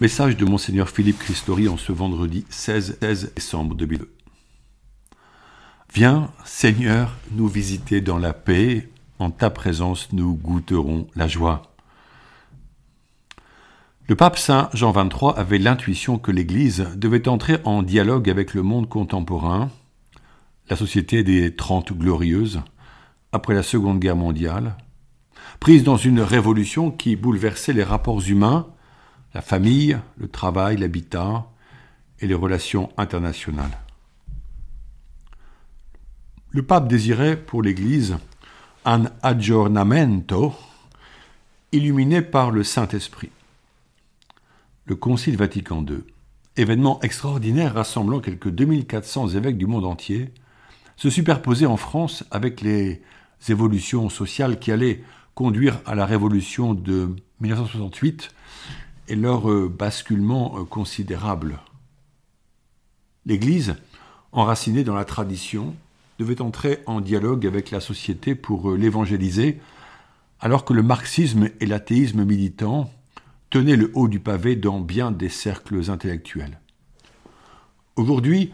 Message de Monseigneur Philippe Christori en ce vendredi 16, 16 décembre 2002. Viens, Seigneur, nous visiter dans la paix, en ta présence nous goûterons la joie. Le pape Saint Jean XXIII avait l'intuition que l'Église devait entrer en dialogue avec le monde contemporain, la société des Trente Glorieuses, après la Seconde Guerre mondiale, prise dans une révolution qui bouleversait les rapports humains, la famille, le travail, l'habitat et les relations internationales. Le pape désirait pour l'Église un aggiornamento illuminé par le Saint-Esprit. Le Concile Vatican II, événement extraordinaire rassemblant quelques 2400 évêques du monde entier, se superposait en France avec les évolutions sociales qui allaient conduire à la révolution de 1968 et leur euh, basculement euh, considérable. L'Église, enracinée dans la tradition, devait entrer en dialogue avec la société pour euh, l'évangéliser, alors que le marxisme et l'athéisme militant tenaient le haut du pavé dans bien des cercles intellectuels. Aujourd'hui,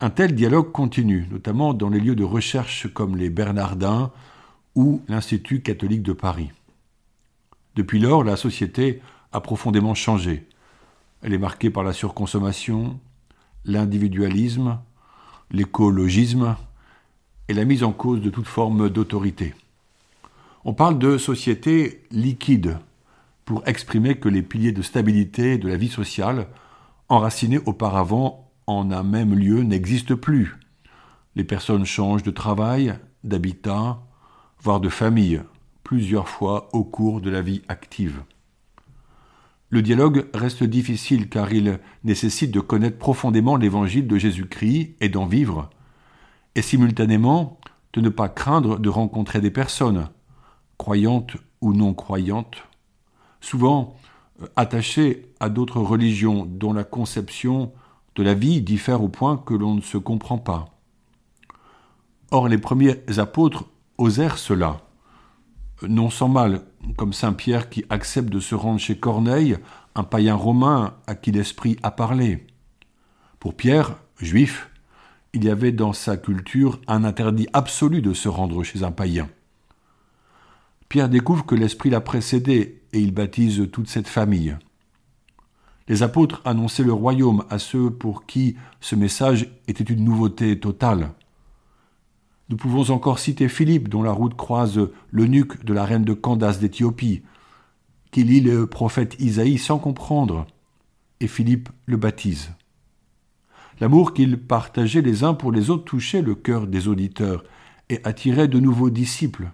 un tel dialogue continue, notamment dans les lieux de recherche comme les Bernardins ou l'Institut catholique de Paris. Depuis lors, la société a profondément changé. Elle est marquée par la surconsommation, l'individualisme, l'écologisme et la mise en cause de toute forme d'autorité. On parle de société liquide pour exprimer que les piliers de stabilité de la vie sociale, enracinés auparavant en un même lieu, n'existent plus. Les personnes changent de travail, d'habitat, voire de famille, plusieurs fois au cours de la vie active. Le dialogue reste difficile car il nécessite de connaître profondément l'évangile de Jésus-Christ et d'en vivre, et simultanément de ne pas craindre de rencontrer des personnes, croyantes ou non croyantes, souvent euh, attachées à d'autres religions dont la conception de la vie diffère au point que l'on ne se comprend pas. Or les premiers apôtres osèrent cela, non sans mal, comme Saint Pierre qui accepte de se rendre chez Corneille, un païen romain à qui l'Esprit a parlé. Pour Pierre, juif, il y avait dans sa culture un interdit absolu de se rendre chez un païen. Pierre découvre que l'Esprit l'a précédé et il baptise toute cette famille. Les apôtres annonçaient le royaume à ceux pour qui ce message était une nouveauté totale. Nous pouvons encore citer Philippe, dont la route croise l'eunuque de la reine de Candace d'Éthiopie, qui lit le prophète Isaïe sans comprendre, et Philippe le baptise. L'amour qu'ils partageaient les uns pour les autres touchait le cœur des auditeurs et attirait de nouveaux disciples.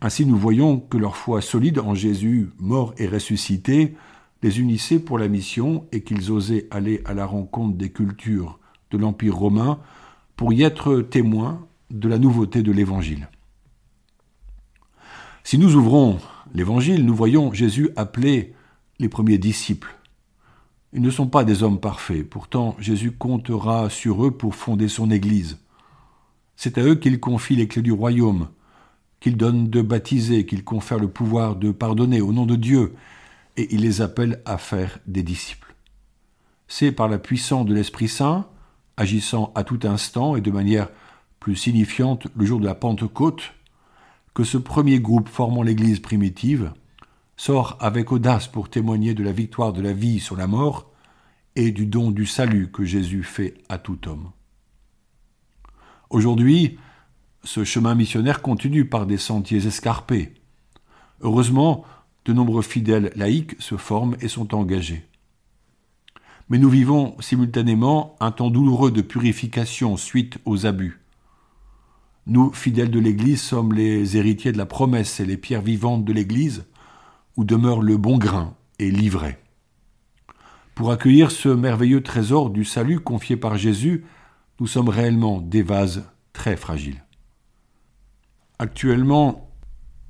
Ainsi nous voyons que leur foi solide en Jésus, mort et ressuscité, les unissait pour la mission et qu'ils osaient aller à la rencontre des cultures de l'Empire romain pour y être témoins de la nouveauté de l'Évangile. Si nous ouvrons l'Évangile, nous voyons Jésus appeler les premiers disciples. Ils ne sont pas des hommes parfaits, pourtant Jésus comptera sur eux pour fonder son Église. C'est à eux qu'il confie les clés du royaume, qu'il donne de baptiser, qu'il confère le pouvoir de pardonner au nom de Dieu, et il les appelle à faire des disciples. C'est par la puissance de l'Esprit Saint, agissant à tout instant et de manière plus signifiante le jour de la Pentecôte, que ce premier groupe formant l'Église primitive sort avec audace pour témoigner de la victoire de la vie sur la mort et du don du salut que Jésus fait à tout homme. Aujourd'hui, ce chemin missionnaire continue par des sentiers escarpés. Heureusement, de nombreux fidèles laïcs se forment et sont engagés. Mais nous vivons simultanément un temps douloureux de purification suite aux abus. Nous, fidèles de l'Église, sommes les héritiers de la promesse et les pierres vivantes de l'Église, où demeure le bon grain et l'ivraie. Pour accueillir ce merveilleux trésor du salut confié par Jésus, nous sommes réellement des vases très fragiles. Actuellement,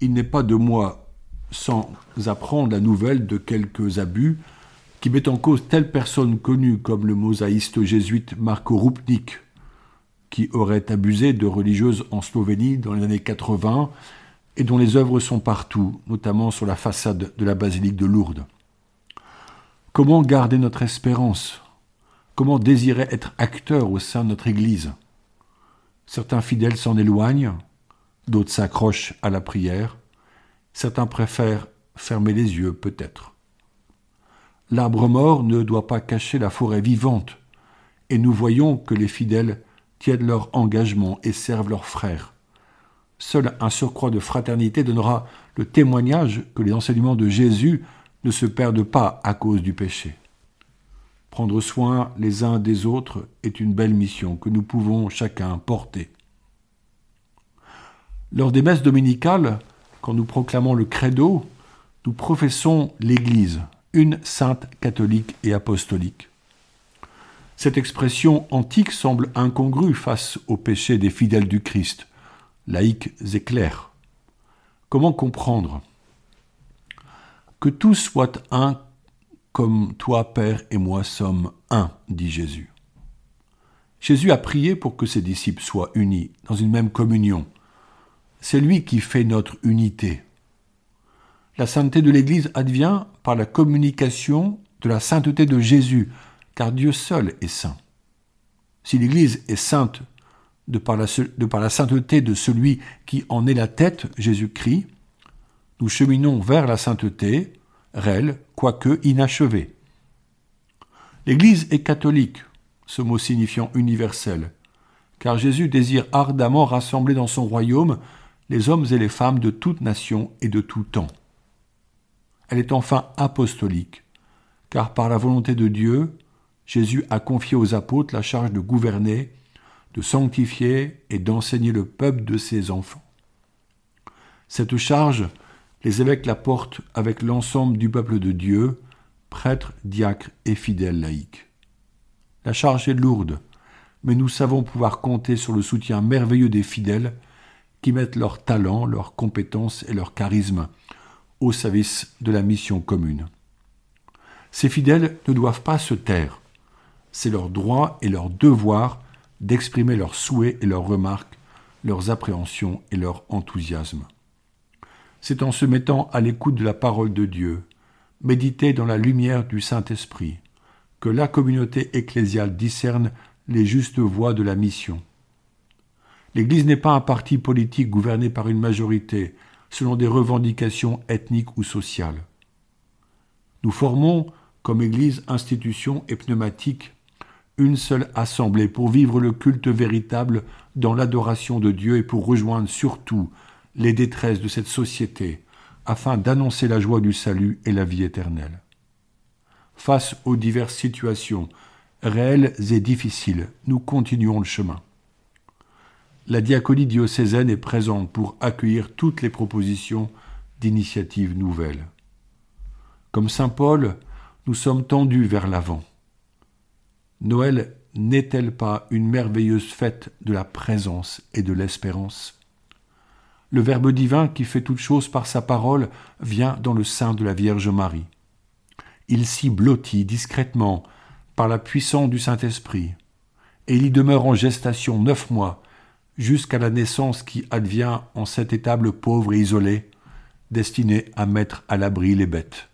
il n'est pas de moi sans apprendre la nouvelle de quelques abus qui mettent en cause telle personne connue comme le mosaïste jésuite Marco Rupnik, qui aurait abusé de religieuses en Slovénie dans les années 80 et dont les œuvres sont partout, notamment sur la façade de la basilique de Lourdes. Comment garder notre espérance? Comment désirer être acteur au sein de notre Église? Certains fidèles s'en éloignent, d'autres s'accrochent à la prière, certains préfèrent fermer les yeux peut-être. L'arbre mort ne doit pas cacher la forêt vivante, et nous voyons que les fidèles tiennent leur engagement et servent leurs frères. Seul un surcroît de fraternité donnera le témoignage que les enseignements de Jésus ne se perdent pas à cause du péché. Prendre soin les uns des autres est une belle mission que nous pouvons chacun porter. Lors des messes dominicales, quand nous proclamons le credo, nous professons l'Église, une sainte catholique et apostolique. Cette expression antique semble incongrue face au péché des fidèles du Christ, laïcs et clairs. Comment comprendre Que tous soient un comme toi, Père, et moi sommes un, dit Jésus. Jésus a prié pour que ses disciples soient unis dans une même communion. C'est lui qui fait notre unité. La sainteté de l'Église advient par la communication de la sainteté de Jésus, car Dieu seul est saint. Si l'Église est sainte de par, la, sainteté de celui qui en est la tête, Jésus-Christ, nous cheminons vers la sainteté, réelle, quoique inachevée. L'Église est catholique, ce mot signifiant universel, car Jésus désire ardemment rassembler dans son royaume les hommes et les femmes de toute nation et de tout temps. Elle est enfin apostolique, car par la volonté de Dieu, Jésus a confié aux apôtres la charge de gouverner, de sanctifier et d'enseigner le peuple de ses enfants. Cette charge, les évêques la portent avec l'ensemble du peuple de Dieu, prêtres, diacres et fidèles laïcs. La charge est lourde, mais nous savons pouvoir compter sur le soutien merveilleux des fidèles qui mettent leur talent, leurs compétences et leur charisme au service de la mission commune. Ces fidèles ne doivent pas se taire. C'est leur droit et leur devoir d'exprimer leurs souhaits et leurs remarques, leurs appréhensions et leur enthousiasme. C'est en se mettant à l'écoute de la parole de Dieu, méditer dans la lumière du Saint-Esprit, que la communauté ecclésiale discerne les justes voies de la mission. L'Église n'est pas un parti politique gouverné par une majorité, selon des revendications ethniques ou sociales. Nous formons, comme Église, institution et pneumatique, une seule assemblée pour vivre le culte véritable dans l'adoration de Dieu et pour rejoindre surtout les détresses de cette société, afin d'annoncer la joie du salut et la vie éternelle. Face aux diverses situations, réelles et difficiles, nous continuons le chemin la diaconie diocésaine est présente pour accueillir toutes les propositions d'initiatives nouvelles. Comme Saint Paul, nous sommes tendus vers l'avant. Noël n'est-elle pas une merveilleuse fête de la présence et de l'espérance? Le Verbe divin qui fait toutes choses par sa parole vient dans le sein de la Vierge Marie. Il s'y blottit discrètement par la puissance du Saint-Esprit, et il y demeure en gestation neuf mois jusqu'à la naissance qui advient en cette étable pauvre et isolée, destinée à mettre à l'abri les bêtes.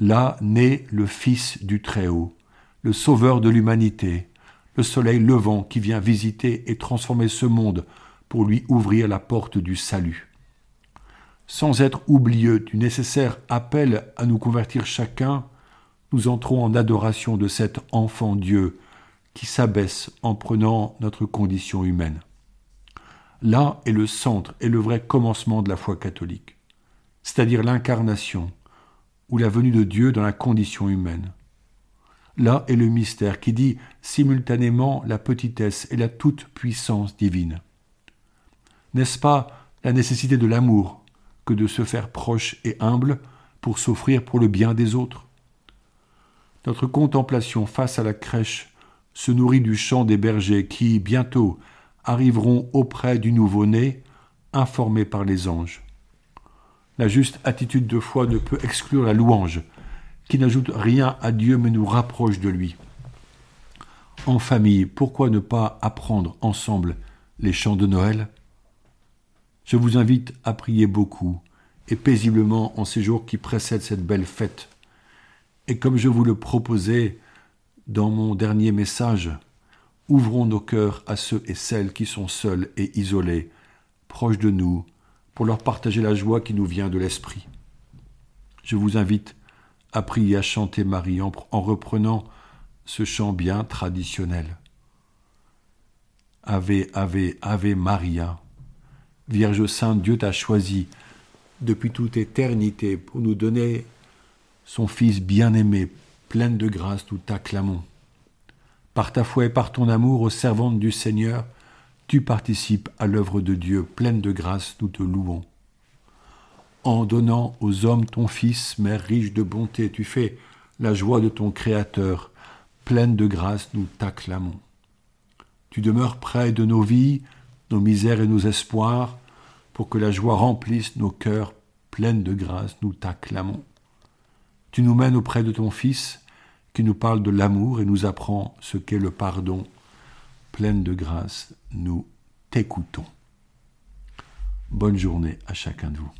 Là naît le Fils du Très-Haut, le Sauveur de l'humanité, le soleil levant qui vient visiter et transformer ce monde pour lui ouvrir la porte du salut. Sans être oublieux du nécessaire appel à nous convertir chacun, nous entrons en adoration de cet enfant Dieu qui s'abaisse en prenant notre condition humaine. Là est le centre et le vrai commencement de la foi catholique, c'est-à-dire l'incarnation, ou la venue de Dieu dans la condition humaine. Là est le mystère qui dit simultanément la petitesse et la toute-puissance divine. N'est-ce pas la nécessité de l'amour que de se faire proche et humble pour s'offrir pour le bien des autres? Notre contemplation face à la crèche se nourrit du chant des bergers qui, bientôt, arriveront auprès du nouveau-né, informés par les anges. La juste attitude de foi ne peut exclure la louange, qui n'ajoute rien à Dieu mais nous rapproche de lui. En famille, pourquoi ne pas apprendre ensemble les chants de Noël? Je vous invite à prier beaucoup et paisiblement en ces jours qui précèdent cette belle fête, Et comme je vous le proposais dans mon dernier message, ouvrons nos cœurs à ceux et celles qui sont seuls et isolés, proches de nous, pour leur partager la joie qui nous vient de l'Esprit. Je vous invite prier, à chanter Marie en, en reprenant ce chant bien traditionnel. Ave, Ave, Ave Maria. Vierge Sainte, Dieu t'a choisi depuis toute éternité pour nous donner son Fils bien-aimé, pleine de grâce, nous t'acclamons. Par ta foi et par ton amour aux servantes du Seigneur, tu participes à l'œuvre de Dieu, pleine de grâce, nous te louons. En donnant aux hommes ton Fils, Mère riche de bonté, tu fais la joie de ton Créateur, pleine de grâce, nous t'acclamons. Tu demeures près de nos vies, nos misères et nos espoirs, pour que la joie remplisse nos cœurs pleines de grâce, nous t'acclamons. Tu nous mènes auprès de ton Fils, qui nous parle de l'amour et nous apprend ce qu'est le pardon. Pleine de grâce, nous t'écoutons. Bonne journée à chacun de vous.